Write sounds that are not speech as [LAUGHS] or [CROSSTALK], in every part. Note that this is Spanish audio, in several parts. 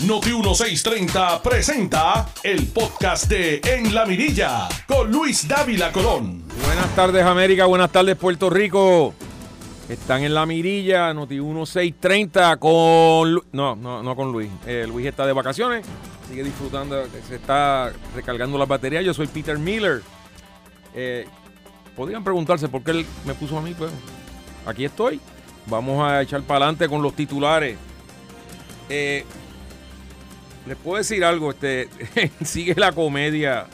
Noti 1630 presenta el podcast de En la Mirilla con Luis Dávila Colón. Buenas tardes América, buenas tardes Puerto Rico. Están en la mirilla, Noti 1630 con no, no, no con Luis. Eh, Luis está de vacaciones, sigue disfrutando, se está recargando las baterías. Yo soy Peter Miller. Eh, podrían preguntarse por qué él me puso a mí, pero aquí estoy. Vamos a echar para adelante con los titulares. Eh, les puedo decir algo, este [LAUGHS] sigue la comedia.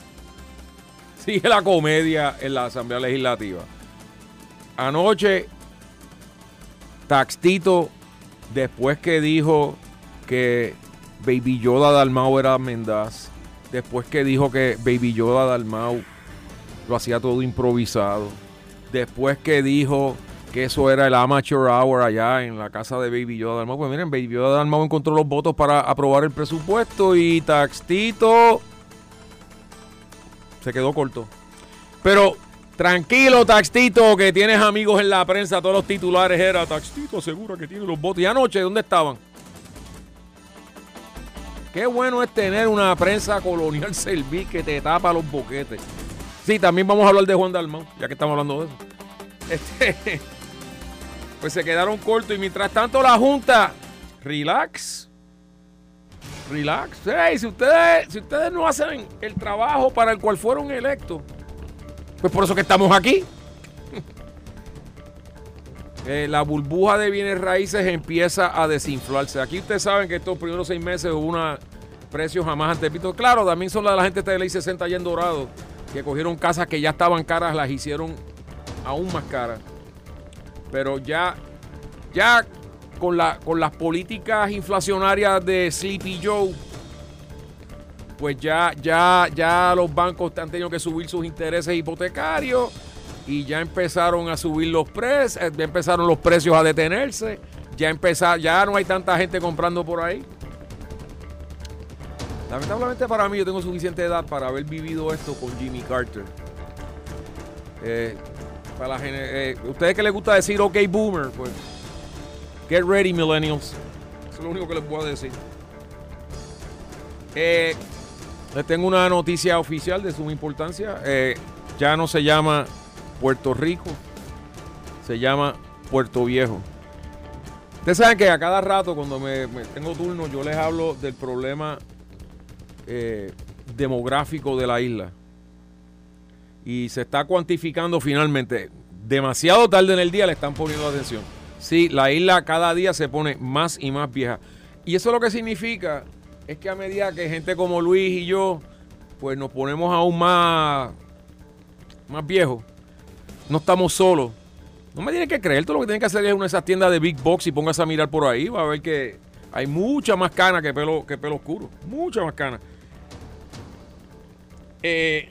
Sigue la comedia en la Asamblea Legislativa. Anoche, Taxtito, después que dijo que Baby Yoda Dalmau era Mendaz, después que dijo que Baby Yoda Dalmau lo hacía todo improvisado, después que dijo que eso era el amateur hour allá en la casa de Baby Yoda Dalmau, pues miren, Baby Yoda Dalmau encontró los votos para aprobar el presupuesto y Taxtito se quedó corto. Pero tranquilo, Taxtito, que tienes amigos en la prensa. Todos los titulares era Taxtito, seguro que tiene los votos. ¿Y anoche dónde estaban? Qué bueno es tener una prensa colonial [LAUGHS] serví que te tapa los boquetes. Sí, también vamos a hablar de Juan Dalmau, ya que estamos hablando de eso. Este, [LAUGHS] pues se quedaron cortos y mientras tanto la Junta, relax, relax. Hey, si ustedes, si ustedes no hacen el trabajo para el cual fueron electos, pues por eso que estamos aquí. [LAUGHS] Eh, la burbuja de bienes raíces empieza a desinflarse. Aquí ustedes saben que estos primeros seis meses hubo una precios jamás antes visto. Claro, también son la de la gente de ley 60 allá en Dorado, que cogieron casas que ya estaban caras, las hicieron aún más caras. Pero ya, ya con, la, con las políticas inflacionarias de Sleepy Joe, pues ya, ya, ya los bancos han tenido que subir sus intereses hipotecarios y ya empezaron a subir los precios, ya empezaron los precios a detenerse, ya empezar, ya no hay tanta gente comprando por ahí. Lamentablemente para mí yo tengo suficiente edad para haber vivido esto con Jimmy Carter. Eh, para la eh, ustedes que les gusta decir ok boomer, pues get ready millennials. Eso es lo único que les puedo decir. Eh, les tengo una noticia oficial de suma importancia. Eh, ya no se llama Puerto Rico, se llama Puerto Viejo. Ustedes saben que a cada rato, cuando me, me tengo turno, yo les hablo del problema eh, demográfico de la isla. Y se está cuantificando finalmente. Demasiado tarde en el día le están poniendo atención. Sí, la isla cada día se pone más y más vieja. Y eso lo que significa es que a medida que gente como Luis y yo, pues nos ponemos aún más, más viejos, no estamos solos. No me tienen que creer, todo lo que tienen que hacer es una de esas tiendas de Big Box y póngase a mirar por ahí, va a ver que hay mucha más cana que pelo, que pelo oscuro. Mucha más cana. Eh,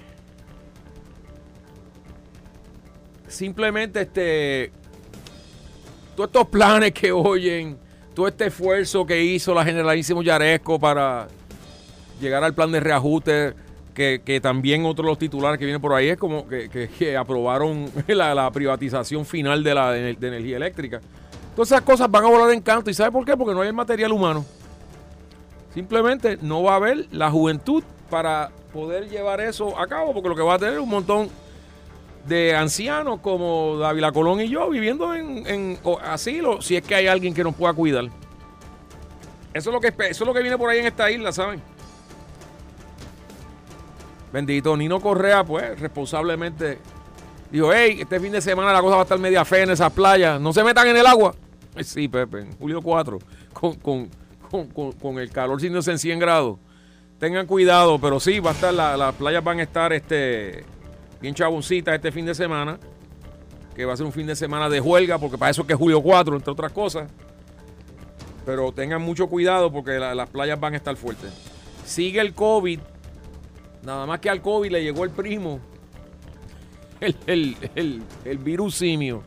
simplemente este todos estos planes que oyen, todo este esfuerzo que hizo la generalísimo Yaresco para llegar al plan de reajuste, que, que también otro de los titulares que viene por ahí es como que, que- aprobaron [LAUGHS] la, privatización final de la de energía eléctrica. Todas esas cosas van a volar en canto. ¿Y sabe por qué? Porque no hay el material humano. Simplemente no va a haber la juventud para poder llevar eso a cabo, porque lo que va a tener es un montón de ancianos como Dávila Colón y yo viviendo en, en asilo, si es que hay alguien que nos pueda cuidar. Eso es lo que eso es lo que viene por ahí en esta isla, ¿saben? Bendito Nino Correa, pues, responsablemente dijo, hey, este fin de semana la cosa va a estar media fea en esas playas, no se metan en el agua. Sí, Pepe, julio 4, con, con, con, con- el calor sintiéndose en 100 grados. Tengan cuidado, pero sí, va a estar, la- las playas van a estar este, bien chaboncitas este fin de semana, que va a ser un fin de semana de huelga, porque para eso es que es julio 4, entre otras cosas. Pero tengan mucho cuidado porque la- las playas van a estar fuertes. Sigue el COVID. Nada más que al COVID le llegó el primo. [LAUGHS] El, el- el- el virus simio.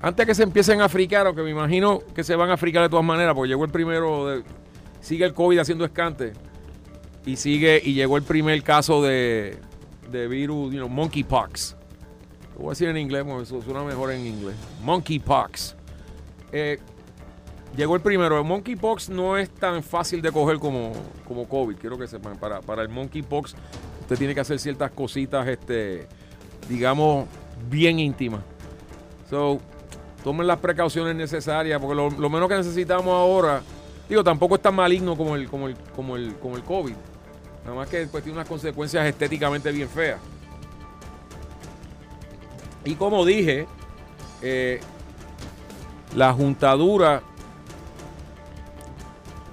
Antes que se empiecen a fricar, aunque me imagino que se van a fricar de todas maneras, porque llegó el primero, sigue el COVID haciendo escante. Y sigue, y llegó el primer caso de, de virus, you know, monkeypox. Lo voy a decir en inglés, porque eso suena mejor en inglés. Monkeypox. Eh, llegó el primero. El monkeypox no es tan fácil de coger como, como COVID, quiero que sepan. Para, el monkeypox usted tiene que hacer ciertas cositas, este, digamos, bien íntimas. So, tomen las precauciones necesarias, porque lo, lo menos que necesitamos ahora, digo, tampoco es tan maligno como el, como el, como el, como el COVID. Nada más que pues, tiene unas consecuencias estéticamente bien feas. Y como dije, eh, la juntadura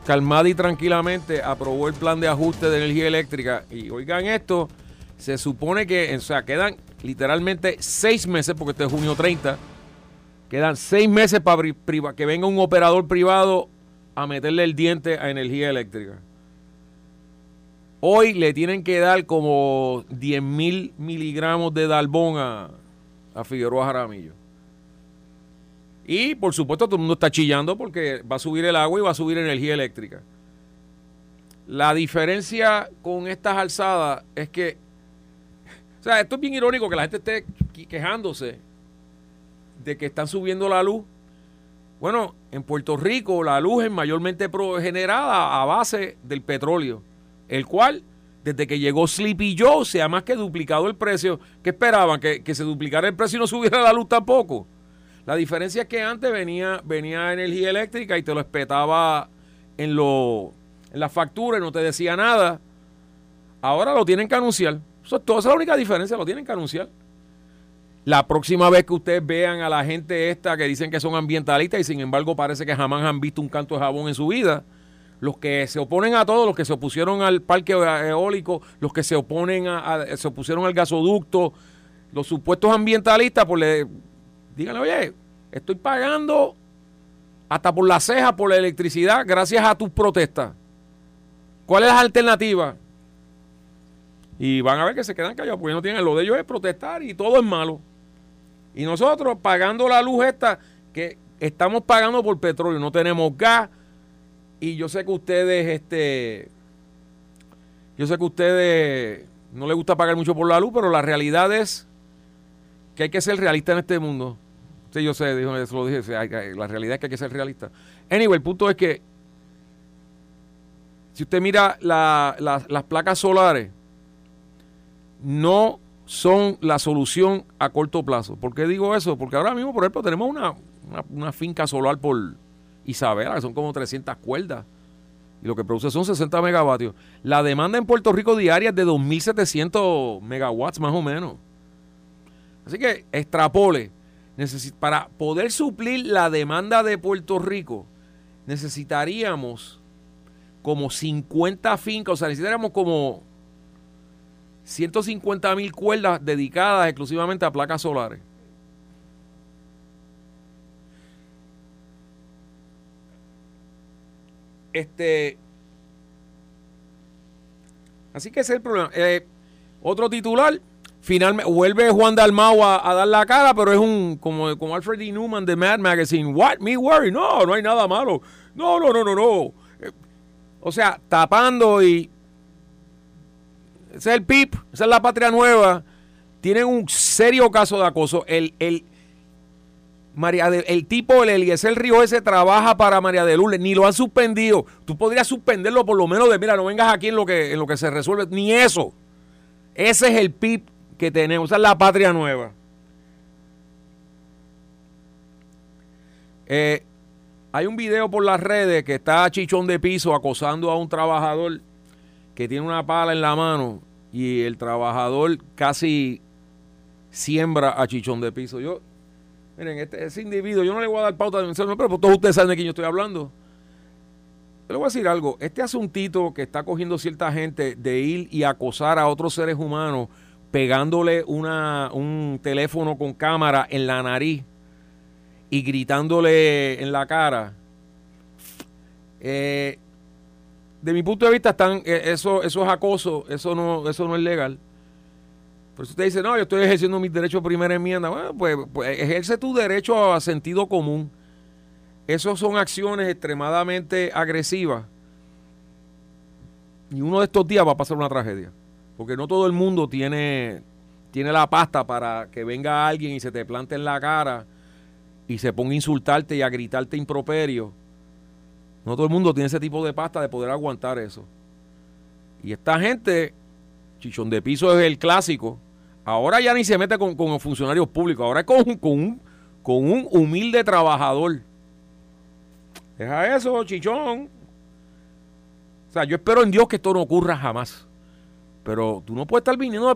calmada y tranquilamente aprobó el plan de ajuste de energía eléctrica. Y oigan esto, se supone que, o sea, quedan literalmente seis meses, porque este es junio 30, quedan seis meses para que venga un operador privado a meterle el diente a energía eléctrica. Hoy le tienen que dar como 10 mil miligramos de dalbón a, a Figueroa Jaramillo. Y por supuesto todo el mundo está chillando porque va a subir el agua y va a subir energía eléctrica. La diferencia con estas alzadas es que, o sea, esto es bien irónico que la gente esté quejándose de que están subiendo la luz. Bueno, en Puerto Rico la luz es mayormente generada a base del petróleo, el cual desde que llegó Sleepy Joe se ha más que duplicado el precio. ¿Qué esperaban? ¿Que, que se duplicara el precio y no subiera la luz tampoco? La diferencia es que antes venía, venía energía eléctrica y te lo espetaba en, lo, en la factura y no te decía nada. Ahora lo tienen que anunciar. Eso, esa es la única diferencia, lo tienen que anunciar. La próxima vez que ustedes vean a la gente esta que dicen que son ambientalistas y sin embargo parece que jamás han visto un canto de jabón en su vida, los que se oponen a todo, los que se opusieron al parque eólico, los que se oponen a, se opusieron al gasoducto, los supuestos ambientalistas, pues le, díganle, oye, estoy pagando hasta por la ceja por la electricidad gracias a tus protestas. ¿Cuál es la alternativa? Y van a ver que se quedan callados porque no tienen lo de ellos es protestar y todo es malo. Y nosotros pagando la luz esta que estamos pagando por petróleo, no tenemos gas y yo sé que ustedes este yo sé que ustedes no les gusta pagar mucho por la luz, pero la realidad es que hay que ser realista en este mundo. Sí, yo sé, dijo, eso lo dije. La realidad es que hay que ser realista. Anyway, el punto es que si usted mira las placas solares, no son la solución a corto plazo. ¿Por qué digo eso? Porque ahora mismo, por ejemplo, tenemos una, finca solar por Isabela, que son como 300 cuerdas. Y lo que produce son 60 megavatios. La demanda en Puerto Rico diaria es de 2.700 megawatts más o menos. Así que extrapole para poder suplir la demanda de Puerto Rico, necesitaríamos como 50 fincas, o sea, necesitaríamos como 150 mil cuerdas dedicadas exclusivamente a placas solares. Este. Así que ese es el problema. Eh, otro titular Finalmente vuelve Juan Dalmau a, dar la cara, pero es un como, como Alfred D. Newman de Mad Magazine. What? Me worry? No, no hay nada malo. No, no, no, no, no. Eh, o sea, tapando y. Ese es el PIP, esa es la patria nueva. Tienen un serio caso de acoso. El, el, María el tipo, el Eliezer Río ese trabaja para María de Lourdes, ni lo han suspendido. Tú podrías suspenderlo por lo menos de, mira, no vengas aquí en lo que, en lo que se resuelve, ni eso. Ese es el PIP que tenemos. es la patria nueva. Eh, hay un video por las redes que está Chichón de Piso acosando a un trabajador que tiene una pala en la mano y el trabajador casi siembra a Chichón de Piso. Yo, miren, este, ese individuo, yo no le voy a dar pauta de mencionarme, pero todos ustedes saben de quién yo estoy hablando. Yo le voy a decir algo, este asuntito que está cogiendo cierta gente de ir y acosar a otros seres humanos pegándole una, un teléfono con cámara en la nariz y gritándole en la cara. Eh, de mi punto de vista, están, eh, eso, eso es acoso, eso no, eso no es legal. Por eso usted dice, no, yo estoy ejerciendo mi derecho a primera enmienda. Bueno, pues, pues ejerce tu derecho a sentido común. Esas son acciones extremadamente agresivas. Y uno de estos días va a pasar una tragedia. Porque no todo el mundo tiene, tiene la pasta para que venga alguien y se te plante en la cara y se ponga a insultarte y a gritarte improperio No todo el mundo tiene ese tipo de pasta de poder aguantar eso. Y esta gente, chichón de piso es el clásico, ahora ya ni se mete con, con funcionarios públicos, ahora con, con, un, con un humilde trabajador. Deja eso, chichón. O sea, yo espero en Dios que esto no ocurra jamás. Pero tú no puedes estar viniendo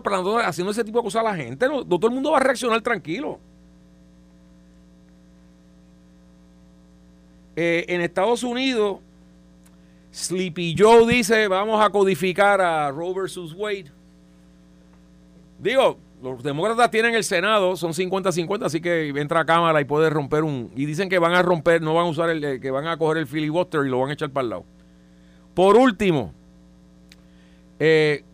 haciendo ese tipo de cosas a la gente. Todo el mundo va a reaccionar tranquilo. Eh, en Estados Unidos, Sleepy Joe dice, vamos a codificar a Roe versus Wade. Digo, los demócratas tienen el Senado, son 50-50, así que entra a Cámara y puede romper un... Y dicen que van a romper, no van a usar el... que van a coger el filibuster y lo van a echar para el lado. Por último, eh,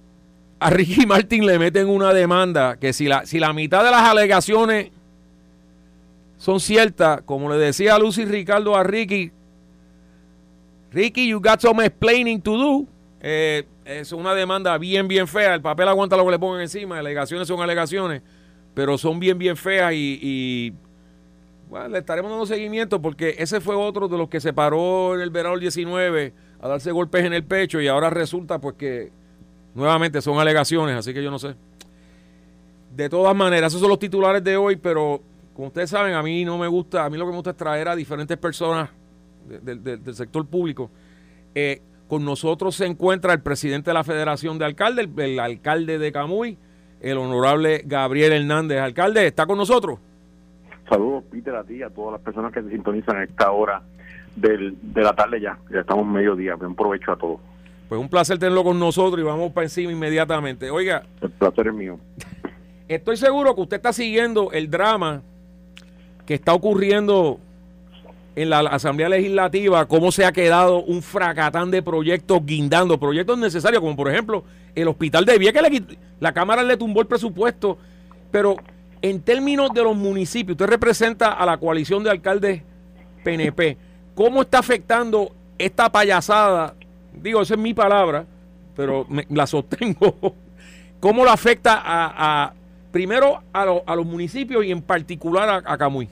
a Ricky [LAUGHS] Martin le meten una demanda que si la, si la mitad de las alegaciones son ciertas, como le decía Lucy Ricardo a Ricky, Ricky, you got some explaining to do. Eh, es una demanda bien, bien fea. El papel aguanta lo que le pongan encima. Alegaciones son alegaciones, pero son bien, bien feas y, bueno, le estaremos dando seguimiento porque ese fue otro de los que se paró en el verano del 19 a darse golpes en el pecho y ahora resulta pues que Nuevamente son alegaciones, así que yo no sé. De todas maneras, esos son los titulares de hoy, pero como ustedes saben, a mí no me gusta, a mí lo que me gusta es traer a diferentes personas del sector público. Eh, con nosotros se encuentra el presidente de la Federación de Alcaldes, el, alcalde de Camuy, el honorable Gabriel Hernández. Alcalde, ¿está con nosotros? Saludos, Peter, a ti y a todas las personas que se sintonizan a esta hora del, de la tarde ya. Ya estamos mediodía. Buen provecho a todos. Pues un placer tenerlo con nosotros y vamos para encima inmediatamente. Oiga. El placer es mío. Estoy seguro que usted está siguiendo el drama que está ocurriendo en la Asamblea Legislativa, cómo se ha quedado un fracatán de proyectos guindando, proyectos necesarios, como por ejemplo el hospital de Vieques, la Cámara le tumbó el presupuesto, pero en términos de los municipios, usted representa a la coalición de alcaldes PNP, ¿cómo está afectando esta payasada digo, esa es mi palabra, pero la sostengo. [LAUGHS] ¿Cómo lo afecta a, primero a, los municipios y en particular a, Camuy?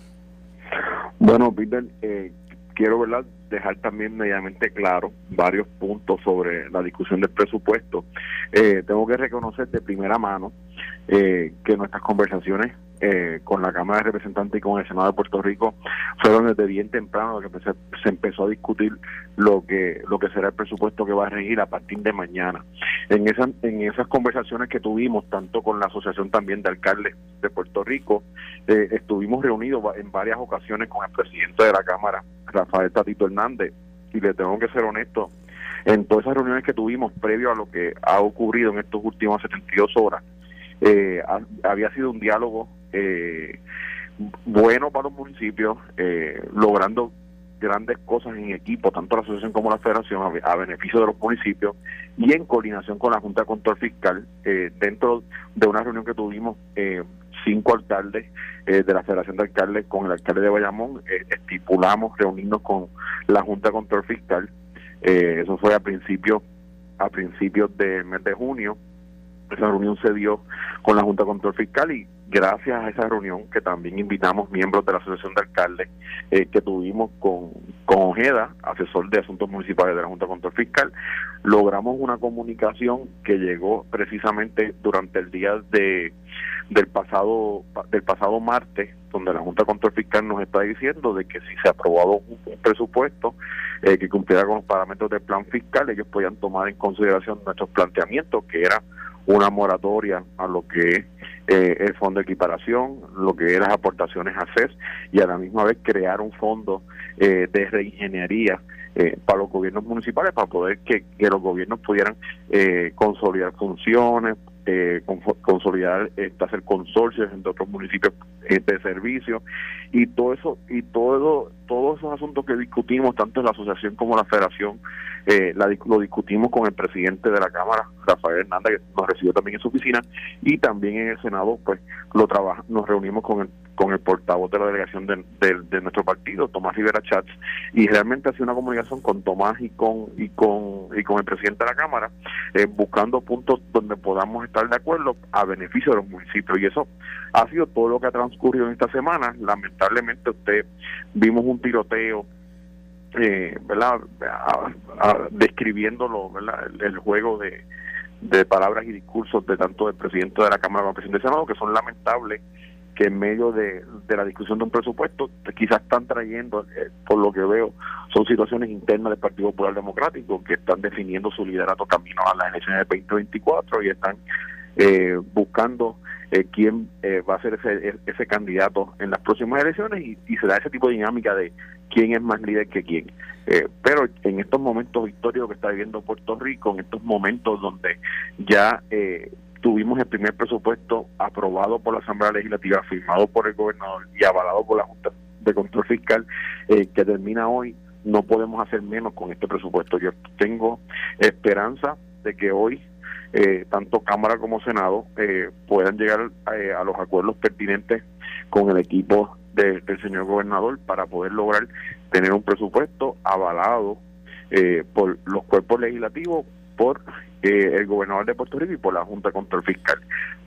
Bueno, Peter, eh, quiero ¿verdad? dejar también medianamente claro varios puntos sobre la discusión del presupuesto. Eh, tengo que reconocer de primera mano eh, que nuestras conversaciones eh, con la Cámara de Representantes y con el Senado de Puerto Rico fueron desde bien temprano que se, empezó a discutir lo que lo que será el presupuesto que va a regir a partir de mañana. En esas en esas conversaciones que tuvimos tanto con la Asociación también de Alcaldes de Puerto Rico, eh, estuvimos reunidos en varias ocasiones con el presidente de la Cámara, Rafael Tatito Hernández, y le tengo que ser honesto, en todas esas reuniones que tuvimos previo a lo que ha ocurrido en estos últimos 72 horas, eh, había sido un diálogo eh, bueno para los municipios, eh, logrando grandes cosas en equipo, tanto la asociación como la federación, a, beneficio de los municipios y en coordinación con la Junta de Control Fiscal, eh, dentro de una reunión que tuvimos eh, cinco alcaldes de la Federación de Alcaldes con el alcalde de Bayamón, estipulamos reunirnos con la Junta Control Fiscal, eso fue a principios a principios del mes de junio, esa reunión se dio con la Junta de Control Fiscal y gracias a esa reunión que también invitamos miembros de la Asociación de Alcaldes eh, que tuvimos con, con Ojeda, asesor de asuntos municipales de la Junta de Control Fiscal, logramos una comunicación que llegó precisamente durante el día de del pasado del pasado martes donde la Junta de Control Fiscal nos está diciendo de que si se aprobaba un, presupuesto eh, que cumpliera con los parámetros del plan fiscal ellos podían tomar en consideración nuestros planteamientos que era una moratoria a lo que es eh, el fondo de equiparación, lo que es las aportaciones a CES y a la misma vez crear un fondo eh, de reingeniería eh, para los gobiernos municipales para poder que, que los gobiernos pudieran consolidar funciones, consolidar, hacer consorcios entre otros municipios de servicio y todo eso y todo todos esos asuntos que discutimos tanto en la asociación como en la federación eh, lo discutimos con el presidente de la Cámara, Rafael Hernández, que nos recibió también en su oficina, y también en el Senado, pues lo trabaja, nos reunimos con el, con el portavoz de la delegación de, de, nuestro partido, Tomás Rivera Chats, y realmente ha sido una comunicación con Tomás y con y con y con el presidente de la Cámara, eh, buscando puntos donde podamos estar de acuerdo a beneficio de los municipios. Y eso ha sido todo lo que ha transcurrido en esta semana. Lamentablemente usted vimos un tiroteo eh, ¿verdad? describiéndolo, ¿verdad? El, juego de, de palabras y discursos de tanto del presidente de la Cámara como del presidente del Senado, que son lamentables que en medio de, la discusión de un presupuesto quizás están trayendo, eh, por lo que veo, son situaciones internas del Partido Popular Democrático que están definiendo su liderato camino a las elecciones del 2024 y están eh, buscando eh, quién eh, va a ser ese, ese candidato en las próximas elecciones y, y, se da ese tipo de dinámica de quién es más líder que quién. pero en estos momentos históricos que está viviendo Puerto Rico, en estos momentos donde ya tuvimos el primer presupuesto aprobado por la Asamblea Legislativa, firmado por el gobernador y avalado por la Junta de Control Fiscal, eh, que termina hoy, no podemos hacer menos con este presupuesto. Yo tengo esperanza de que hoy eh, tanto Cámara como Senado eh, puedan llegar a los acuerdos pertinentes con el equipo del señor gobernador para poder lograr tener un presupuesto avalado por los cuerpos legislativos, por el gobernador de Puerto Rico y por la Junta Control Fiscal.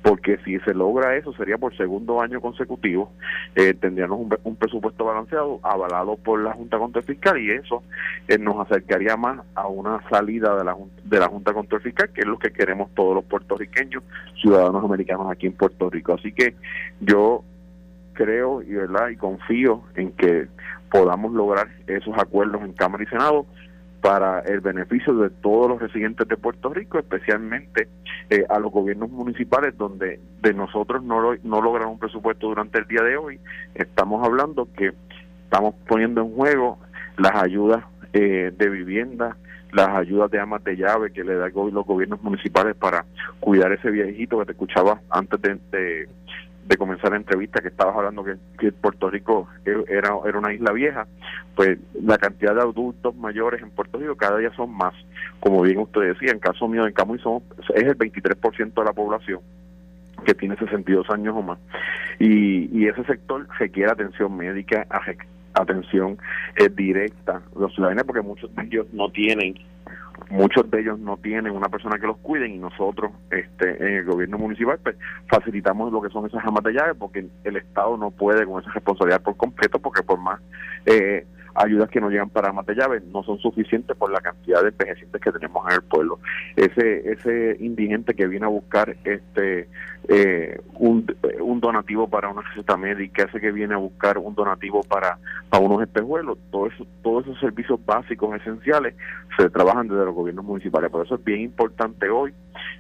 Porque si se logra eso, sería por segundo año consecutivo, eh, tendríamos un, presupuesto balanceado avalado por la Junta Control Fiscal y eso eh, nos acercaría más a una salida de la, de la Junta Control Fiscal, que es lo que queremos todos los puertorriqueños, ciudadanos americanos aquí en Puerto Rico. Así que yo creo y verdad y confío en que podamos lograr esos acuerdos en Cámara y Senado para el beneficio de todos los residentes de Puerto Rico, especialmente eh, a los gobiernos municipales donde de nosotros no, no logran un presupuesto durante el día de hoy. Estamos hablando que estamos poniendo en juego las ayudas eh, de vivienda, las ayudas de amas de llave que le dan los gobiernos municipales para cuidar ese viejito que te escuchaba antes de comenzar la entrevista que estabas hablando que, Puerto Rico era, era una isla vieja, pues la cantidad de adultos mayores en Puerto Rico cada día son más. Como bien usted decía, en caso mío en Camuy es el 23% de la población que tiene 62 años o más. Y, y ese sector requiere atención médica, atención eh, directa los ciudadanos, porque muchos de ellos no tienen muchos de ellos no tienen una persona que los cuide y nosotros este en el gobierno municipal pues, facilitamos lo que son esas amas de llave porque el Estado no puede con esa responsabilidad por completo porque por más eh, ayudas que no llegan para amas de llave no son suficientes por la cantidad de envejecientes que tenemos en el pueblo. Ese ese indigente que viene a buscar este eh, un, un donativo para una receta médica, ese que viene a buscar un donativo para, para unos espejuelos, todo eso, todos esos servicios básicos esenciales se trabajan desde los gobiernos municipales. Por eso es bien importante hoy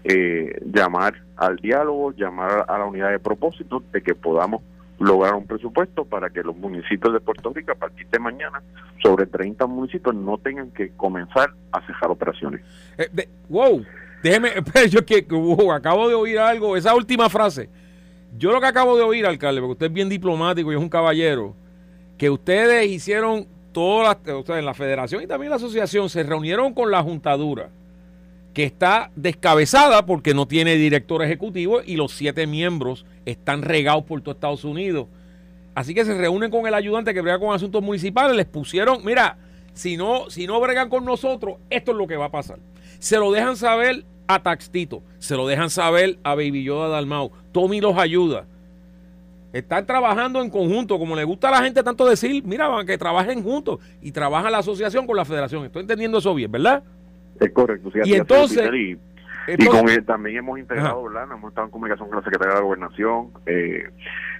eh, llamar al diálogo, llamar a la unidad de propósito de que podamos lograr un presupuesto para que los municipios de Puerto Rico a partir de mañana, sobre 30 municipios, no tengan que comenzar a cejar operaciones. Eh, wow, déjeme, [LAUGHS] yo que acabo de oír algo, esa última frase. Yo lo que acabo de oír, alcalde, porque usted es bien diplomático y es un caballero, que ustedes hicieron todas las, en la federación y también la asociación, se reunieron con la juntadura, que está descabezada porque no tiene director ejecutivo y los siete miembros están regados por todo Estados Unidos. Así que se reúnen con el ayudante que brega con asuntos municipales, les pusieron, mira, si no, si no bregan con nosotros, esto es lo que va a pasar. Se lo dejan saber a Taxtito, se lo dejan saber a Baby Yoda Dalmau. Tommy los ayuda. Están trabajando en conjunto, como le gusta a la gente tanto decir, mira, que trabajen juntos y trabaja la asociación con la federación. Estoy entendiendo eso bien, ¿verdad? Es correcto. y entonces, y con él también hemos integrado, ¿verdad? Hemos estado en comunicación con la Secretaría de la Gobernación eh,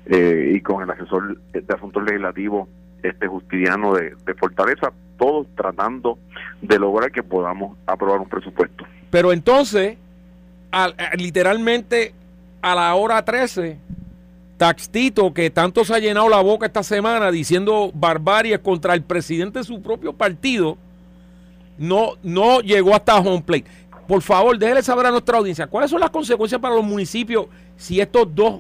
eh, y con el asesor de asuntos legislativos este Justidiano de, Fortaleza, todos tratando de lograr que podamos aprobar un presupuesto. Pero entonces, literalmente a la hora 13, Taxtito, que tanto se ha llenado la boca esta semana diciendo barbaries contra el presidente de su propio partido, no, no llegó hasta home plate por favor, déjele saber a nuestra audiencia cuáles son las consecuencias para los municipios si estos dos,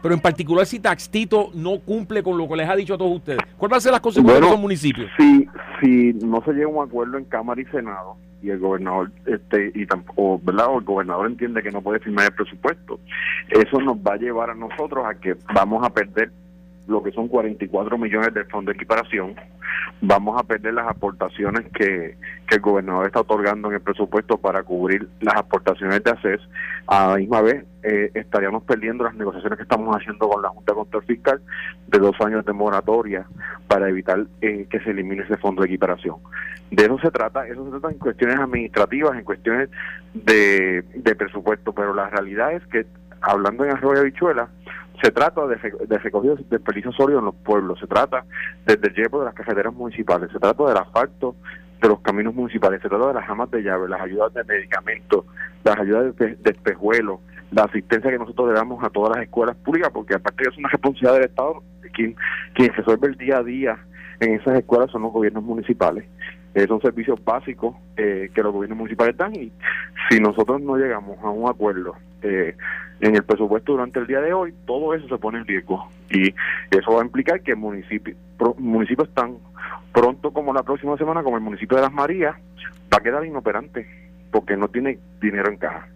pero en particular si Taxtito no cumple con lo que les ha dicho a todos ustedes. ¿Cuáles van a ser las consecuencias para los municipios? Si, si no se llega a un acuerdo en Cámara y Senado y el gobernador este y tampoco, ¿verdad? O el gobernador entiende que no puede firmar el presupuesto, eso nos va a llevar a nosotros a que vamos a perder lo que son 44 millones del fondo de equiparación, vamos a perder las aportaciones que, el gobernador está otorgando en el presupuesto para cubrir las aportaciones de ACES. A la misma vez, eh, estaríamos perdiendo las negociaciones que estamos haciendo con la Junta de Control Fiscal de dos años de moratoria para evitar eh, que se elimine ese fondo de equiparación. De eso se trata, eso se trata en cuestiones administrativas, en cuestiones de, de presupuesto, pero la realidad es que, hablando en Arroyo Bichuela, se trata de, de recogido de en los pueblos, se trata desde el de las carreteras municipales, se trata del asfalto de los caminos municipales, se trata de las amas de llave, las ayudas de medicamentos, las ayudas de, de espejuelos, la asistencia que nosotros le damos a todas las escuelas públicas, porque aparte es una responsabilidad del Estado, quien, quien resuelve el día a día en esas escuelas son los gobiernos municipales. Eh, son servicios básicos eh, que los gobiernos municipales dan y si nosotros no llegamos a un acuerdo eh, en el presupuesto durante el día de hoy, todo eso se pone en riesgo y eso va a implicar que municipios municipios tan pronto como la próxima semana, como el municipio de Las Marías, va a quedar inoperante porque no tiene dinero en caja.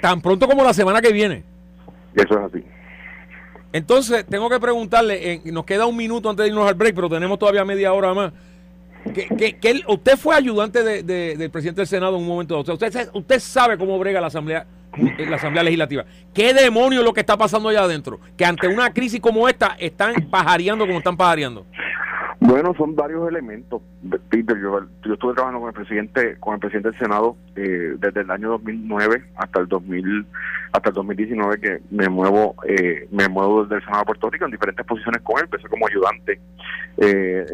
Tan pronto como la semana que viene. Eso es así. Entonces, tengo que preguntarle, nos queda un minuto antes de irnos al break, pero tenemos todavía media hora más. Que, que, usted fue ayudante de, del presidente del Senado en un momento dado. usted, usted sabe cómo brega la Asamblea la Asamblea Legislativa. ¿Qué demonio es lo que está pasando allá adentro? Que ante una crisis como esta están pajareando como están pajareando. Bueno, son varios elementos. Peter, yo, estuve trabajando con el presidente, con el presidente del Senado eh, desde el año 2009 hasta el 2000, hasta el 2019 que me muevo, eh, me muevo desde el Senado de Puerto Rico en diferentes posiciones con él. Empecé como ayudante eh,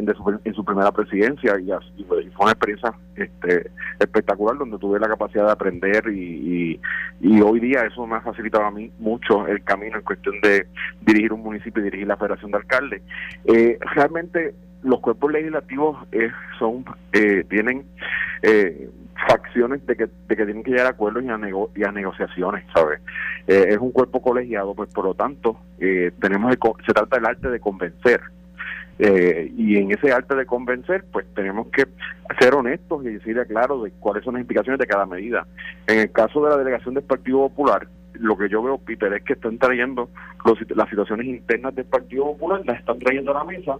en, su, primera presidencia y, fue una experiencia este, espectacular donde tuve la capacidad de aprender y, y, hoy día eso me ha facilitado a mí mucho el camino en cuestión de dirigir un municipio y dirigir la Federación de Alcaldes. realmente los cuerpos legislativos eh, son eh, tienen eh, facciones de que, de que tienen que llegar a acuerdos y a, y a negociaciones, ¿sabes? es un cuerpo colegiado, pues por lo tanto, tenemos se trata del arte de convencer. y en ese arte de convencer, pues tenemos que ser honestos y decirle claro de cuáles son las implicaciones de cada medida. En el caso de la delegación del Partido Popular, lo que yo veo, Peter, es que están trayendo las situaciones internas del Partido Popular, las están trayendo a la mesa,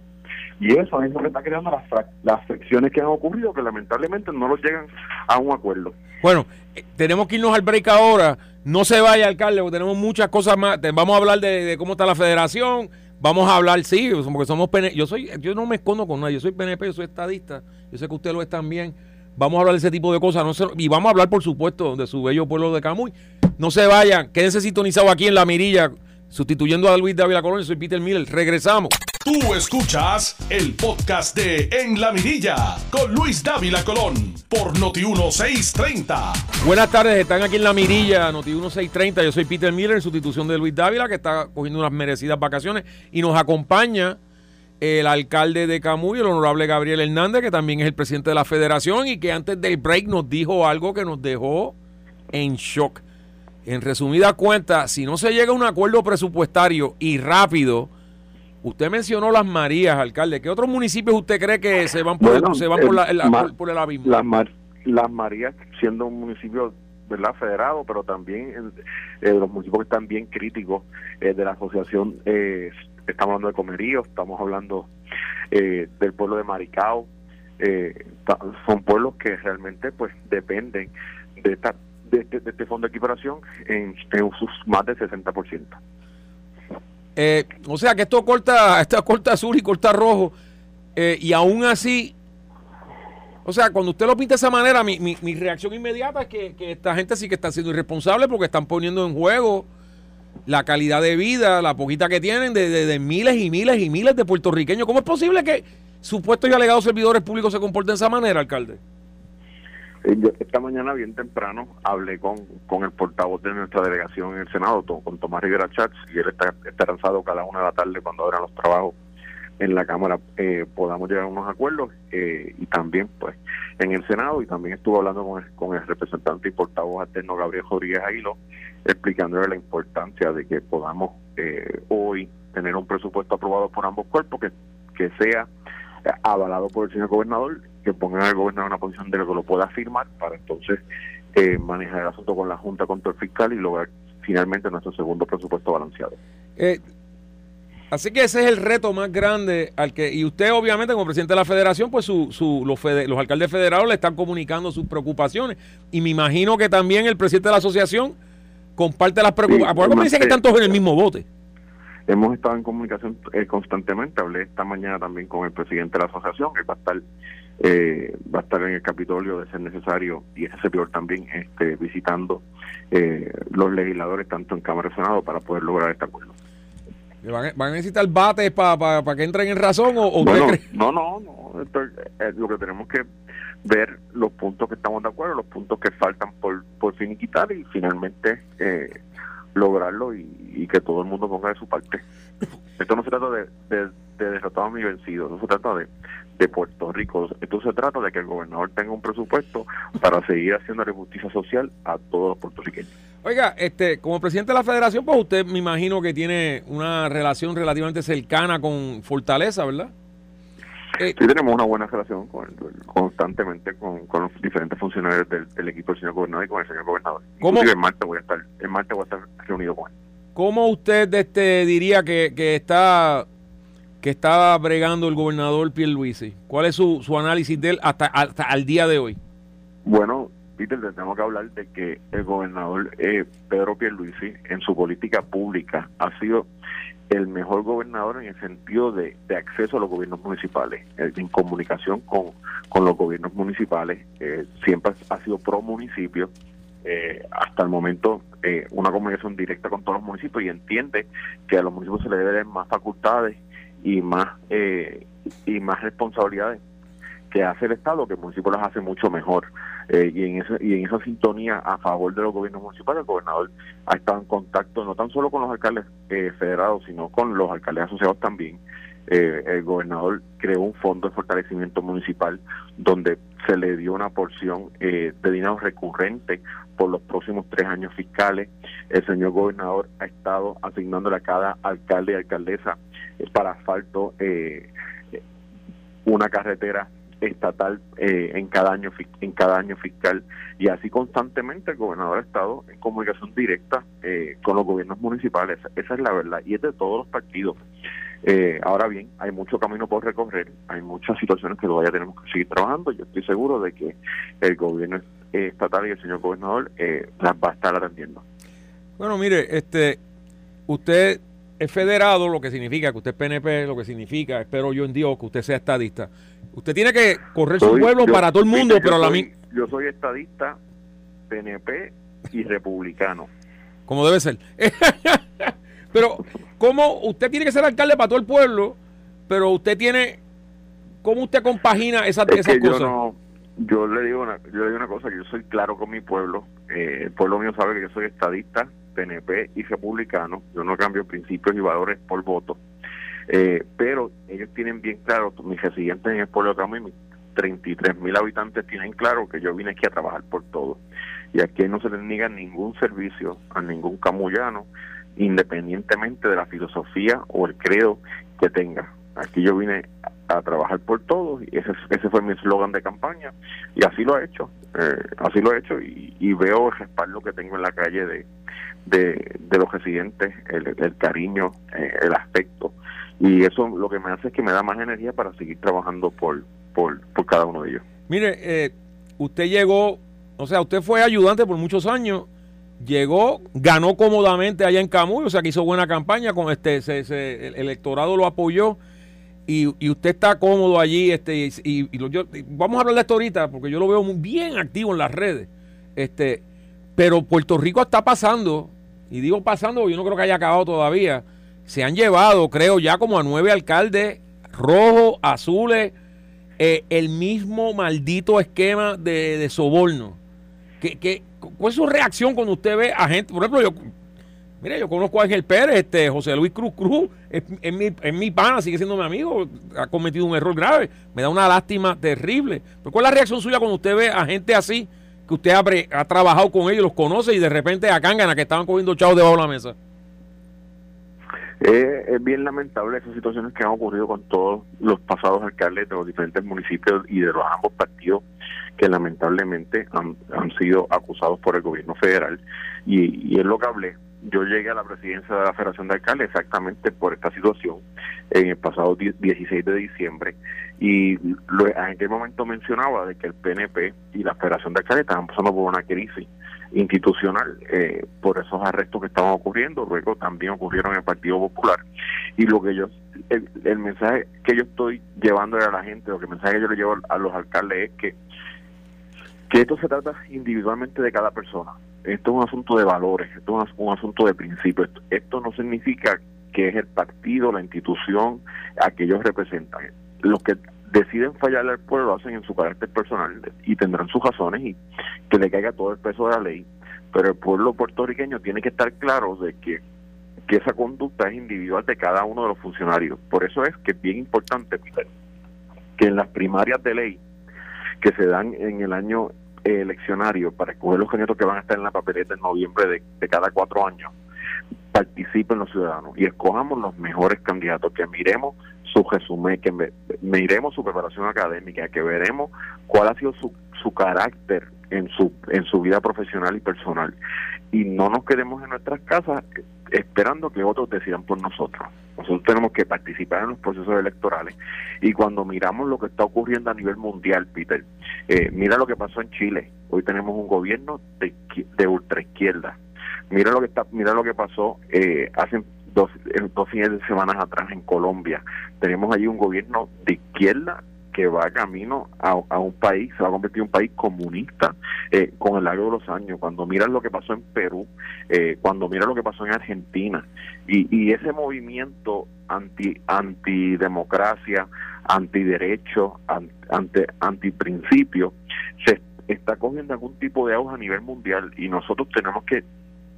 y eso es lo que está creando las, las fricciones que han ocurrido, que lamentablemente no los llegan a un acuerdo. Bueno, eh, tenemos que irnos al break ahora. No se vaya, alcalde, porque tenemos muchas cosas más. Vamos a hablar de, cómo está la federación. Vamos a hablar, sí, porque somos PNP. Yo, soy, yo no me escondo con nadie. Yo soy PNP, yo soy estadista. Yo sé que usted lo es también. Vamos a hablar de ese tipo de cosas. No y vamos a hablar, por supuesto, de su bello pueblo de Camuy. No se vayan, quédense sintonizados aquí en La Mirilla, sustituyendo a Luis Dávila Colón. Soy Peter Miller. Regresamos. Tú escuchas el podcast de En la Mirilla con Luis Dávila Colón por Noti1630. Buenas tardes, están aquí en La Mirilla, Noti1630. Yo soy Peter Miller en sustitución de Luis Dávila, que está cogiendo unas merecidas vacaciones. Y nos acompaña el alcalde de Camuy, el honorable Gabriel Hernández, que también es el presidente de la federación y que antes del break nos dijo algo que nos dejó en shock. En resumida cuenta, si no se llega a un acuerdo presupuestario y rápido, usted mencionó las Marías, alcalde. ¿Qué otros municipios usted cree que se van por, se van por, el, abismo? Las, Marías, siendo un municipio ¿verdad? federado, pero también eh, los municipios que están bien críticos eh, de la asociación, eh, estamos hablando de Comerío, estamos hablando del pueblo de Maricao, son pueblos que realmente pues dependen de esta de este, de este fondo de equiparación en, sus más del 60%. Eh, o sea que esto corta, esto corta azul y corta rojo. Eh, y aún así, o sea, cuando usted lo pinta de esa manera, mi, mi, mi reacción inmediata es que, esta gente sí que está siendo irresponsable porque están poniendo en juego la calidad de vida, la poquita que tienen de, de miles y miles y miles de puertorriqueños. ¿Cómo es posible que supuestos y alegados servidores públicos se comporten de esa manera, alcalde? Eh, esta mañana bien temprano hablé con, con el portavoz de nuestra delegación en el Senado, con Tomás Rivera Chats, y él está esperanzado cada una de la tarde cuando abran los trabajos en la Cámara eh, podamos llegar a unos acuerdos eh, y también pues en el Senado y también estuvo hablando con el, con el representante y portavoz alterno Gabriel Rodríguez Aguilo explicándole la importancia de que podamos hoy tener un presupuesto aprobado por ambos cuerpos que, que sea avalado por el señor gobernador que pongan al gobernador en una posición de que lo pueda firmar para entonces eh, manejar el asunto con la Junta Control Fiscal y lograr finalmente nuestro segundo presupuesto balanceado. Eh, Así que ese es el reto más grande al que, y usted obviamente como presidente de la federación, pues su, su, los, los alcaldes federados le están comunicando sus preocupaciones. Y me imagino que también el presidente de la asociación comparte las preocupaciones. ¿Por qué me dicen que están todos en el mismo bote? Hemos estado en comunicación eh, constantemente. Hablé esta mañana también con el presidente de la asociación, que va a estar, eh, va a estar en el Capitolio de ser necesario, y ese servidor también este, visitando eh, los legisladores tanto en Cámara y Senado para poder lograr este acuerdo. ¿Van, a necesitar bates para que entren en razón o, no, no, no, lo que tenemos que ver los puntos que estamos de acuerdo, los puntos que faltan por, por finiquitar y finalmente eh, lograrlo y, que todo el mundo ponga de su parte. Esto no se trata de, de, de derrotar a mi vencido, no se trata de, de Puerto Rico. Esto se trata de que el gobernador tenga un presupuesto para seguir haciendo justicia social a todos los puertorriqueños. Oiga, este, como presidente de la federación, pues usted me imagino que tiene una relación relativamente cercana con Fortaleza, ¿verdad? Eh, sí, tenemos una buena relación constantemente con, los diferentes funcionarios del, equipo del señor gobernador y con el señor gobernador. ¿Cómo? En martes voy a estar, en martes voy a estar reunido con él. ¿Cómo usted este, diría que, que está que está bregando el gobernador Pierluisi? ¿Cuál es su, su análisis de él hasta, hasta al día de hoy? Bueno, Peter, tenemos que hablar de que el gobernador eh, Pedro Pierluisi en su política pública ha sido el mejor gobernador en el sentido de, acceso a los gobiernos municipales, eh, en comunicación con, con los gobiernos municipales, eh, siempre ha sido pro municipio, eh, hasta el momento una comunicación directa con todos los municipios y entiende que a los municipios se les deben más facultades y más y más responsabilidades que hace el Estado, que el municipio las hace mucho mejor. Eh, y, en esa, y en esa sintonía a favor de los gobiernos municipales, el gobernador ha estado en contacto no tan solo con los alcaldes eh, federados, sino con los alcaldes asociados también. Eh, el gobernador creó un fondo de fortalecimiento municipal donde se le dio una porción de dinero recurrente por los próximos tres años fiscales. El señor gobernador ha estado asignándole a cada alcalde y alcaldesa para asfalto una carretera estatal eh, en cada año en cada año fiscal. Y así constantemente el gobernador ha estado en comunicación directa eh, con los gobiernos municipales. Esa es la verdad. Y es de todos los partidos. Eh, ahora bien hay mucho camino por recorrer. Hay muchas situaciones que todavía tenemos que seguir trabajando. Yo estoy seguro de que el gobierno estatal y el señor gobernador las va a estar atendiendo. Bueno mire este usted es federado, lo que significa que usted es PNP, lo que significa, espero yo en Dios, que usted sea estadista. Usted tiene que correr su pueblo para todo el mundo, pero a la misma... Yo soy estadista, PNP y republicano. Como debe ser. [LAUGHS] pero, ¿cómo usted tiene que ser alcalde para todo el pueblo, pero usted tiene... ¿Cómo usted compagina esas, esas cosas? Yo, yo, le digo una, yo le digo una cosa, que yo soy claro con mi pueblo. Eh, el pueblo mío sabe que yo soy estadista, PNP y republicano. Yo no cambio principios y valores por voto. Eh, pero ellos tienen bien claro, mis residentes en el pueblo de y mis 33 mil habitantes tienen claro que yo vine aquí a trabajar por todo. Y aquí no se les niega ningún servicio a ningún camullano, independientemente de la filosofía o el credo que tenga. Aquí yo vine a trabajar por todos y ese, ese fue mi eslogan de campaña y así lo he hecho, eh, así lo he hecho y, veo el respaldo que tengo en la calle de, de, los residentes, el, cariño, eh, el aspecto y eso lo que me hace es que me da más energía para seguir trabajando por, por, cada uno de ellos. Mire, eh, usted llegó, o sea, usted fue ayudante por muchos años, llegó, ganó cómodamente allá en Camuy, o sea, que hizo buena campaña, con este, el electorado lo apoyó. Y, usted está cómodo allí, este, y, vamos a hablar de esto ahorita, porque yo lo veo muy bien activo en las redes. Este, pero Puerto Rico está pasando, y digo pasando, yo no creo que haya acabado todavía se han llevado, creo, ya como a nueve alcaldes rojos, azules, eh, el mismo maldito esquema de, soborno. ¿Qué, cuál es su reacción cuando usted ve a gente? Por ejemplo, yo, mire, yo conozco a Ángel Pérez, este, José Luis Cruz Cruz, es, mi, es mi pana, sigue siendo mi amigo, ha cometido un error grave, me da una lástima terrible. Pero ¿cuál es la reacción suya cuando usted ve a gente así, que usted ha, ha trabajado con ellos, los conoce y de repente a Cángana que estaban cogiendo chavos debajo de la mesa? es bien lamentable esas situaciones que han ocurrido con todos los pasados alcaldes de los diferentes municipios y de los ambos partidos que lamentablemente han, sido acusados por el gobierno federal y, es lo que hablé yo llegué a la presidencia de la Federación de Alcaldes exactamente por esta situación en el pasado 16 de diciembre y lo, en aquel momento mencionaba de que el PNP y la Federación de Alcaldes estaban pasando por una crisis institucional eh, por esos arrestos que estaban ocurriendo, luego también ocurrieron en el Partido Popular y lo que yo el, mensaje que yo estoy llevando a la gente, lo que el mensaje que yo le llevo a los alcaldes es que que esto se trata individualmente de cada persona. Esto es un asunto de valores, esto es un asunto de principios. Esto, no significa que es el partido, la institución a que ellos representan. Los que deciden fallarle al pueblo lo hacen en su carácter personal y tendrán sus razones y que le caiga todo el peso de la ley. Pero el pueblo puertorriqueño tiene que estar claro de que, que esa conducta es individual de cada uno de los funcionarios. Por eso es que es bien importante, que en las primarias de ley que se dan en el año eleccionario para escoger los candidatos que van a estar en la papeleta en noviembre de, cada cuatro años, participen los ciudadanos y escojamos los mejores candidatos, que miremos su resumen, que miremos su preparación académica, que veremos cuál ha sido su, su carácter en su, en su vida profesional y personal. Y no nos quedemos en nuestras casas esperando que otros decidan por nosotros. Nosotros tenemos que participar en los procesos electorales y cuando miramos lo que está ocurriendo a nivel mundial, Peter, eh, mira lo que pasó en Chile. Hoy tenemos un gobierno de, de ultraizquierda. Mira lo que está, mira lo que pasó eh, hace dos, dos fines de semana atrás en Colombia. Tenemos allí un gobierno de izquierda que va camino a, un país, se va a convertir en un país comunista eh, con el largo de los años. Cuando miras lo que pasó en Perú, eh, cuando miras lo que pasó en Argentina, y, y ese movimiento anti antidemocracia, antiderecho, anti, antiprincipio, se está cogiendo algún tipo de auge a nivel mundial y nosotros tenemos que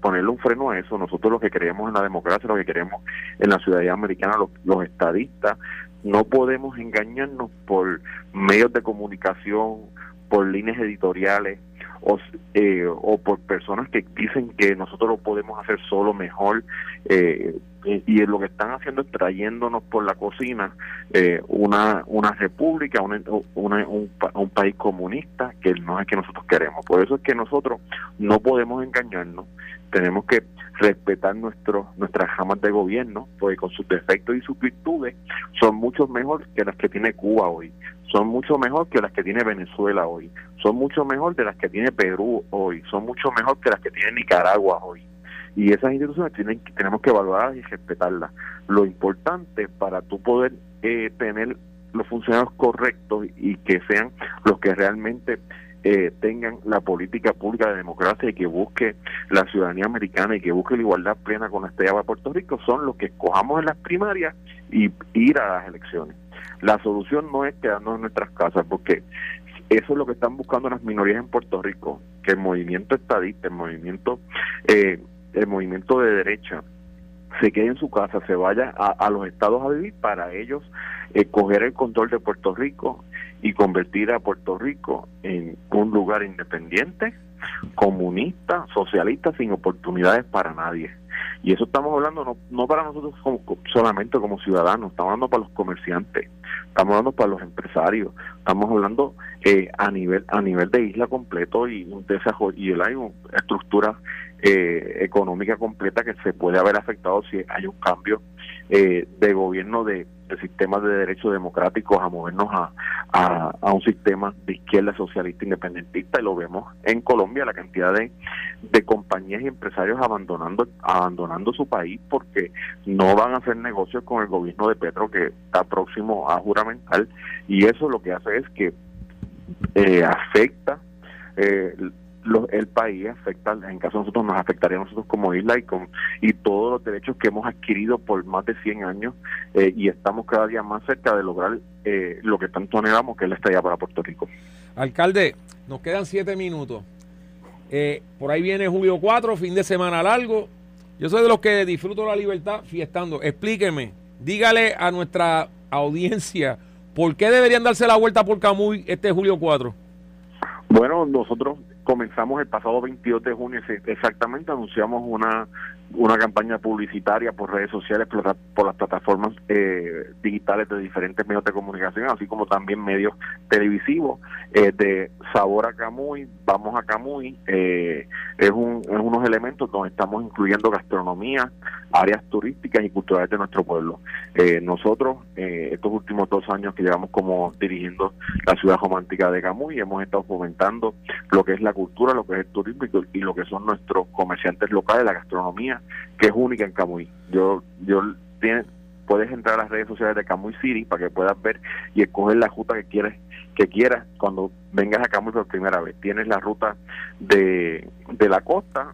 ponerle un freno a eso. Nosotros los que creemos en la democracia, los que creemos en la ciudadanía americana, los estadistas, no podemos engañarnos por medios de comunicación, por líneas editoriales o, eh, o por personas que dicen que nosotros lo podemos hacer solo mejor eh, y lo que están haciendo es trayéndonos por la cocina eh, una una república, un, un país comunista que no es que nosotros queremos. Por eso es que nosotros no podemos engañarnos, tenemos que respetar nuestro, nuestras ramas de gobierno, porque con sus defectos y sus virtudes son mucho mejor que las que tiene Cuba hoy, son mucho mejor que las que tiene Venezuela hoy, son mucho mejor de las que tiene Perú hoy, son mucho mejor que las que tiene Nicaragua hoy. Y esas instituciones tienen, tenemos que evaluarlas y respetarlas. Lo importante para tú poder eh, tener los funcionarios correctos y que sean los que realmente eh, tengan la política pública de democracia y que busque la ciudadanía americana y que busque la igualdad plena con la estrella de Puerto Rico son los que escojamos en las primarias y ir a las elecciones. La solución no es quedarnos en nuestras casas porque eso es lo que están buscando las minorías en Puerto Rico, que el movimiento estadista, el movimiento, eh, el movimiento de derecha se quede en su casa, se vaya a, los estados a vivir para ellos eh, coger el control de Puerto Rico y convertir a Puerto Rico en un lugar independiente, comunista, socialista, sin oportunidades para nadie. Y eso estamos hablando no, no para nosotros solamente como ciudadanos, estamos hablando para los comerciantes, estamos hablando para los empresarios, estamos hablando eh, a nivel a nivel de isla completo y un desarrollo y hay una estructura eh, económica completa que se puede haber afectado si hay un cambio eh, de gobierno de, sistemas de derechos democráticos a movernos a, a, un sistema de izquierda socialista independentista y lo vemos en Colombia la cantidad de, de compañías y empresarios abandonando abandonando su país porque no van a hacer negocios con el gobierno de Petro que está próximo a juramental y eso lo que hace es que eh, afecta eh, el país afecta, en caso de nosotros nos afectaría a nosotros como isla y con y todos los derechos que hemos adquirido por más de 100 años eh, y estamos cada día más cerca de lograr eh, lo que tanto anhelamos que es la estrella para Puerto Rico. Alcalde, nos quedan siete minutos. Eh, por ahí viene julio 4, fin de semana largo. Yo soy de los que disfruto la libertad fiestando. Explíqueme, dígale a nuestra audiencia por qué deberían darse la vuelta por Camuy este julio 4. Bueno, nosotros comenzamos el pasado 22 de junio, exactamente anunciamos una una campaña publicitaria por redes sociales, por, las plataformas eh, digitales de diferentes medios de comunicación, así como también medios televisivos, eh, de Sabor a Camuy, Vamos a Camuy, eh, es, un, es unos elementos donde estamos incluyendo gastronomía, áreas turísticas y culturales de nuestro pueblo. nosotros, estos últimos dos años que llevamos como dirigiendo la ciudad romántica de Camuy, hemos estado fomentando lo que es la cultura, lo que es el turismo y lo que son nuestros comerciantes locales, la gastronomía, que es única en Camuy. Yo, yo puedes entrar a las redes sociales de Camuy City para que puedas ver y escoger la ruta que quieres que quieras cuando vengas a Camuy por primera vez. Tienes la ruta de, de la costa,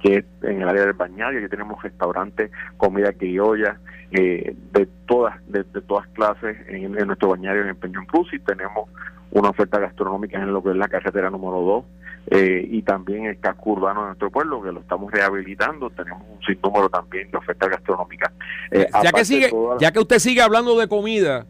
que en el área del bañario, que tenemos restaurantes, comida criolla, eh, de todas de, todas clases en, nuestro bañario en el Peñón Cruz y tenemos una oferta gastronómica en lo que es la carretera número 2 eh, y también el casco urbano de nuestro pueblo, que lo estamos rehabilitando. Tenemos un sinnúmero también de ofertas gastronómicas. Eh, ya, que sigue, ya que usted sigue hablando de comida,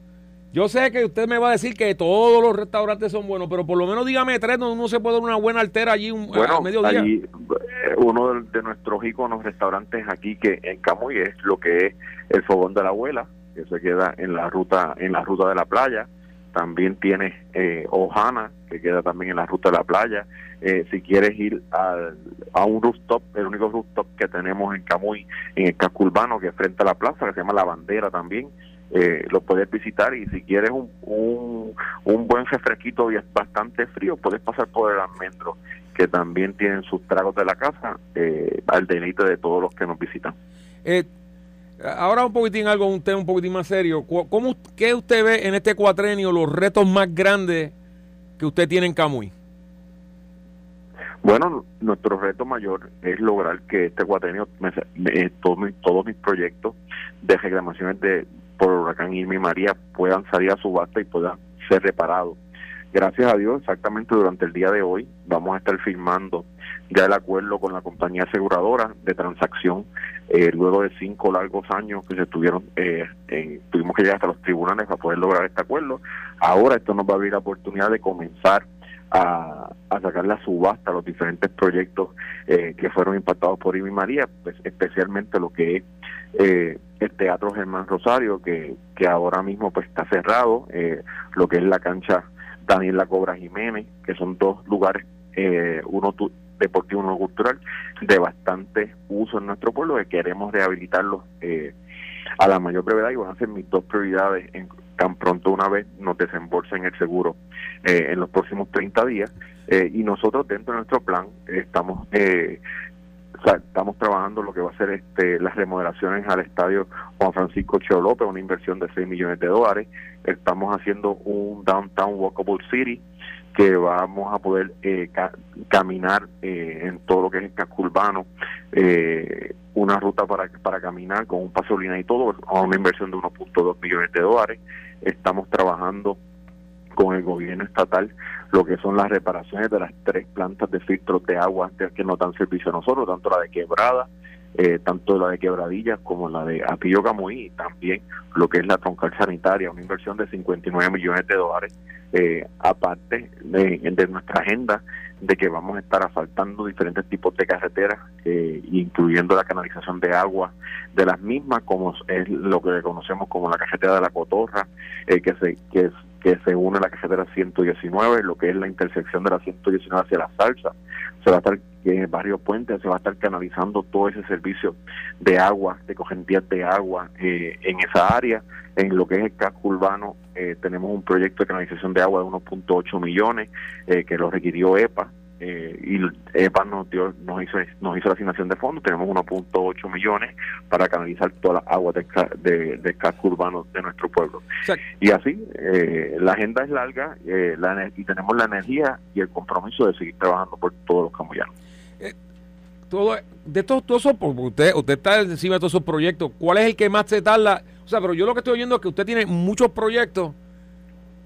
yo sé que usted me va a decir que todos los restaurantes son buenos, pero por lo menos dígame tres donde uno se puede dar una buena altera allí un, bueno, a mediodía. Allí, eh, uno de, nuestros iconos restaurantes aquí que en Camuy es lo que es el Fogón de la Abuela, que se queda en la ruta en la ruta de la playa también tienes eh, Ojana, que queda también en la ruta de la playa. Eh, si quieres ir a, un rooftop, el único rooftop que tenemos en Camuy, en el casco urbano, que es frente a la plaza, que se llama La Bandera también, eh, lo puedes visitar y si quieres un, un, buen refresquito y es bastante frío, puedes pasar por el almendro, que también tienen sus tragos de la casa, eh, al deleite de todos los que nos visitan. Eh, Ahora un poquitín algo, un tema un poquitín más serio. ¿Cómo, ¿Qué usted ve en este cuatrenio los retos más grandes que usted tiene en Camuy? Bueno, nuestro reto mayor es lograr que este cuatrenio, todos, mis proyectos de reclamaciones de por huracán Irma y María puedan salir a subasta y puedan ser reparados. Gracias a Dios, exactamente durante el día de hoy vamos a estar firmando ya el acuerdo con la compañía aseguradora de transacción eh, luego de cinco largos años que se estuvieron eh, tuvimos que llegar hasta los tribunales para poder lograr este acuerdo ahora esto nos va a abrir la oportunidad de comenzar a, sacar la subasta los diferentes proyectos eh, que fueron impactados por Ivy María pues especialmente lo que es el Teatro Germán Rosario que, que ahora mismo pues está cerrado lo que es la cancha Daniel La Cobra Jiménez que son dos lugares uno deportivo no cultural de bastante uso en nuestro pueblo que queremos rehabilitarlos eh, a la mayor brevedad y van a ser mis dos prioridades en tan pronto una vez nos desembolsen el seguro eh, en los próximos 30 días. Eh, y nosotros dentro de nuestro plan estamos estamos trabajando lo que va a ser este las remodelaciones al estadio Juan Francisco Cheo López, una inversión de 6 millones de dólares. Estamos haciendo un downtown walkable city que vamos a poder eh, caminar eh, en todo lo que es el casco urbano, eh, una ruta para, para caminar con un pasolina y todo, a una inversión de 1.2 millones de dólares. Estamos trabajando con el gobierno estatal lo que son las reparaciones de las tres plantas de filtros de agua que nos dan servicio a nosotros, tanto la de Quebrada, eh, tanto la de Quebradillas como la de Apillo Camuy, y también lo que es la troncal sanitaria, una inversión de 59 millones de dólares eh, aparte de, nuestra agenda de que vamos a estar asfaltando diferentes tipos de carreteras, eh, incluyendo la canalización de agua de las mismas, como es lo que conocemos como la carretera de la Cotorra, eh, que se que, que se une a la carretera 119, lo que es la intersección de la 119 hacia la Salsa. Se va a estar en el barrio Puente, se va a estar canalizando todo ese servicio de agua, de cogentías de agua eh, en esa área. En lo que es el casco urbano, eh, tenemos un proyecto de canalización de agua de 1.8 millones eh, que lo requirió EPA. Eh, y EPA nos, dio, nos, hizo, nos hizo la asignación de fondos, tenemos 1.8 millones para canalizar toda la agua de, de, casco urbano de nuestro pueblo. Y así, la agenda es larga la, y tenemos la energía y el compromiso de seguir trabajando por todos los camboyanos. todo, de todos todo eso, porque usted, usted está encima de todos esos proyectos, ¿cuál es el que más se tarda? O sea, pero yo lo que estoy oyendo es que usted tiene muchos proyectos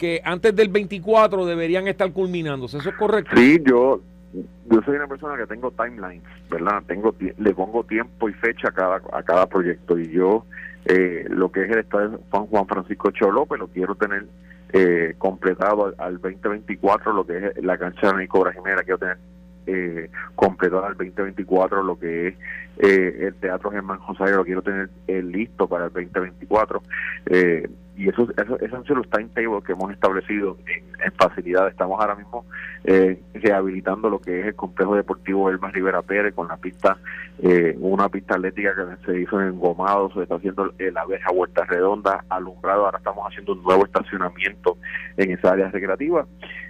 que antes del 24 deberían estar culminándose. ¿Eso es correcto? Sí, yo yo soy una persona que tengo timelines, ¿verdad? Tengo le pongo tiempo y fecha a cada a cada proyecto y yo eh, lo que es el estadio Juan Francisco López lo quiero tener eh, completado al, 2024 lo que es la cancha de Nico Jimena, quiero tener eh, completado al 2024 lo que es eh, el Teatro Germán José, lo quiero tener eh, listo para el 2024. Eh, y eso, eso, esos han sido los timetables que hemos establecido en, facilidad. Estamos ahora mismo eh, rehabilitando lo que es el complejo deportivo Elmas Rivera Pérez con la pista, eh, una pista atlética que se hizo en Engomado, se está haciendo la vieja Vuelta Redonda, alumbrado, ahora estamos haciendo un nuevo estacionamiento en esa área recreativa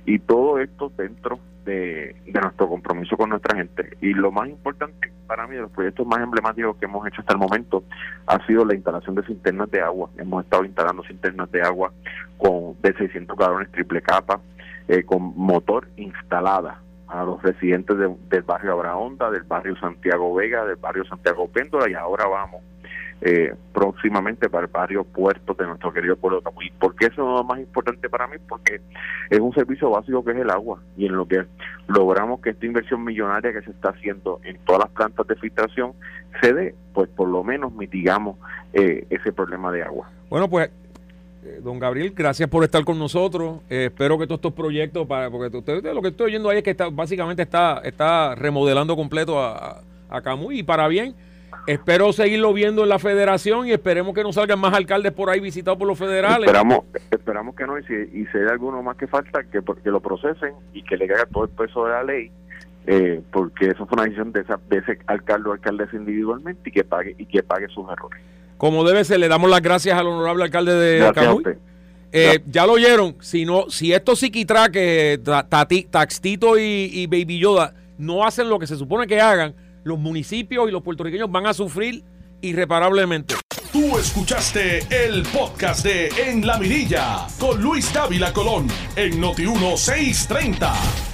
y todo esto dentro de, nuestro compromiso con nuestra gente. Y lo más importante para mí, de los proyectos más emblemáticos que hemos hecho hasta el momento, ha sido la instalación de cisternas de agua. Hemos estado instalando cisternas de agua con de 600 galones triple capa, eh, con motor instalada a los residentes del barrio Abraonda, del barrio Santiago Vega, del barrio Santiago Péndola y ahora vamos eh, próximamente para el barrio Puerto de nuestro querido pueblo ¿Y por qué eso es lo más importante para mí? Porque es un servicio básico que es el agua y en lo que logramos que esta inversión millonaria que se está haciendo en todas las plantas de filtración se dé, pues por lo menos mitigamos eh, ese problema de agua. Bueno, pues don Gabriel, gracias por estar con nosotros. Eh, espero que todos estos proyectos, para, porque usted, lo que estoy oyendo ahí es que está, básicamente está, está remodelando completo a, a Camuy y para bien. Espero seguirlo viendo en la federación y esperemos que no salgan más alcaldes por ahí visitados por los federales. Esperamos, esperamos que no, y si, y hay alguno más que falta, que, que lo procesen y que le caiga todo el peso de la ley, eh, porque eso fue una decisión de, de ese alcalde o alcaldesa individualmente y que pague y que pague sus errores. Como debe ser, le damos las gracias al honorable alcalde de Camuy. Eh, ya lo oyeron, si, no, si estos psiquitraques, Taxtito y, y Baby Yoda no hacen lo que se supone que hagan, los municipios y los puertorriqueños van a sufrir irreparablemente. Tú escuchaste el podcast de En la Mirilla con Luis Dávila Colón en Noti 1630.